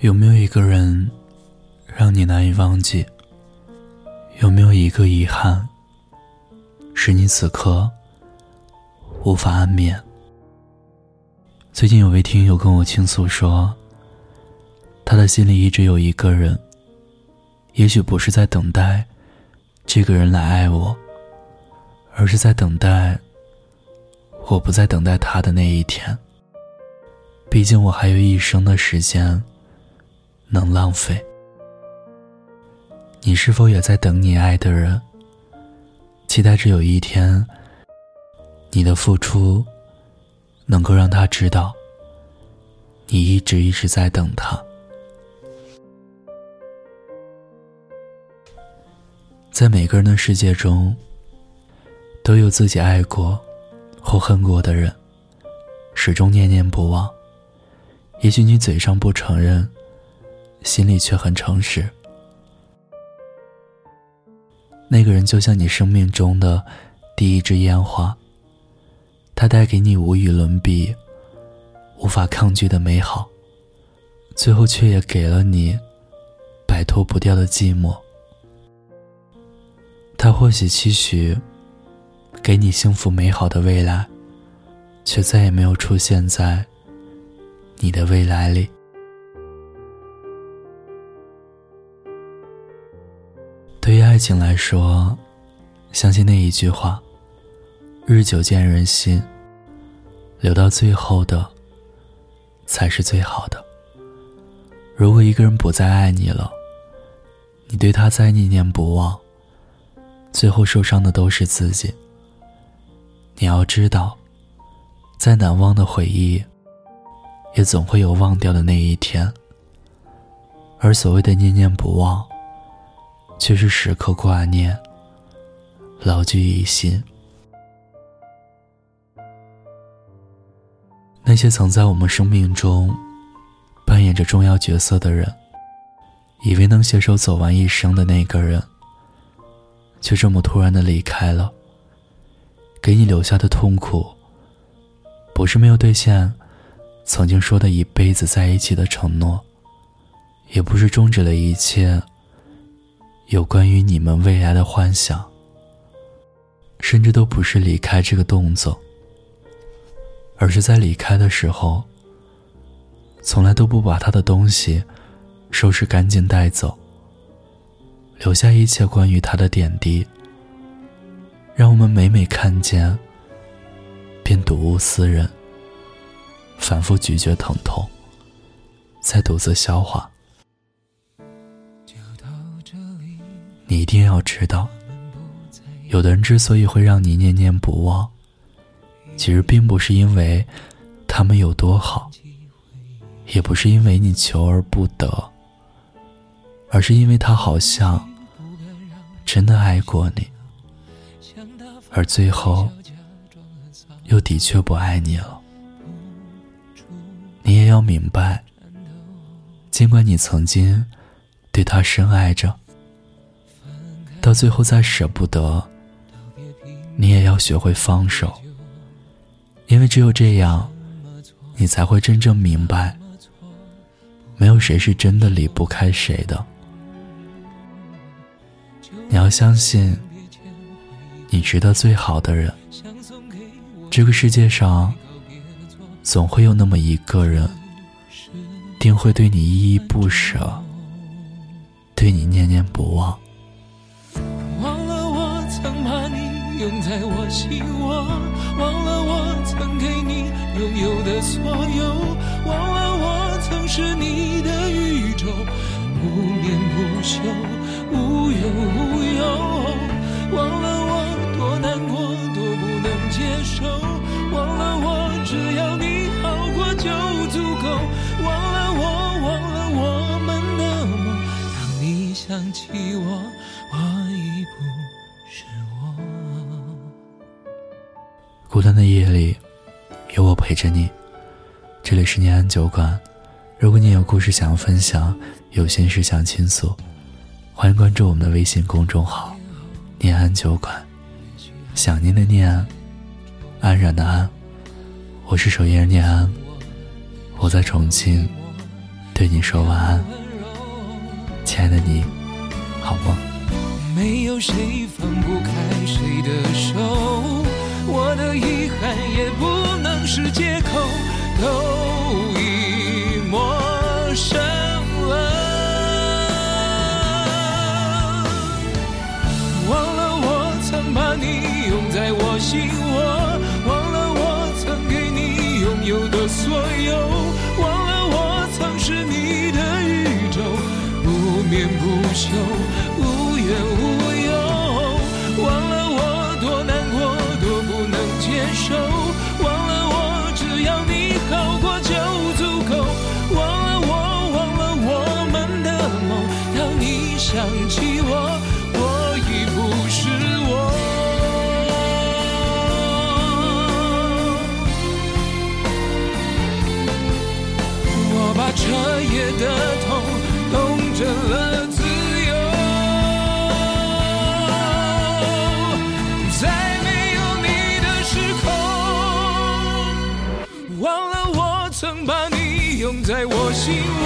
有没有一个人让你难以忘记？有没有一个遗憾使你此刻无法安眠？最近有位听友跟我倾诉说，他的心里一直有一个人，也许不是在等待这个人来爱我，而是在等待我不再等待他的那一天。毕竟我还有一生的时间。能浪费？你是否也在等你爱的人？期待着有一天，你的付出能够让他知道，你一直一直在等他。在每个人的世界中，都有自己爱过或恨过的人，始终念念不忘。也许你嘴上不承认。心里却很诚实。那个人就像你生命中的第一支烟花，他带给你无与伦比、无法抗拒的美好，最后却也给了你摆脱不掉的寂寞。他或许期许给你幸福美好的未来，却再也没有出现在你的未来里。对于爱情来说，相信那一句话：“日久见人心，留到最后的才是最好的。”如果一个人不再爱你了，你对他再念念不忘，最后受伤的都是自己。你要知道，再难忘的回忆，也总会有忘掉的那一天。而所谓的念念不忘，却是时刻挂念，牢记于心。那些曾在我们生命中扮演着重要角色的人，以为能携手走完一生的那个人，却这么突然的离开了。给你留下的痛苦，不是没有兑现曾经说的一辈子在一起的承诺，也不是终止了一切。有关于你们未来的幻想，甚至都不是离开这个动作，而是在离开的时候，从来都不把他的东西收拾干净带走，留下一切关于他的点滴，让我们每每看见，便睹物思人，反复咀嚼疼痛，再独自消化。你一定要知道，有的人之所以会让你念念不忘，其实并不是因为他们有多好，也不是因为你求而不得，而是因为他好像真的爱过你，而最后又的确不爱你了。你也要明白，尽管你曾经对他深爱着。到最后再舍不得，你也要学会放手，因为只有这样，你才会真正明白，没有谁是真的离不开谁的。你要相信，你值得最好的人。这个世界上，总会有那么一个人，定会对你依依不舍，对你念念不忘。忘了我曾把你拥在我心窝，忘了我曾给你拥有的所有，忘了我曾是你的宇宙，不眠不休，无忧无忧。忘了想起我，我已不是我。孤单的夜里有我陪着你，这里是念安酒馆。如果你有故事想要分享，有心事想倾诉，欢迎关注我们的微信公众号。念安酒馆，想念的念，安然的安。我是守夜人念安，我在重庆对你说晚安。亲爱的你。好吗？没有谁放不开谁的手我的遗憾也不能是借口都已陌生了。忘了我曾把你拥在我心。she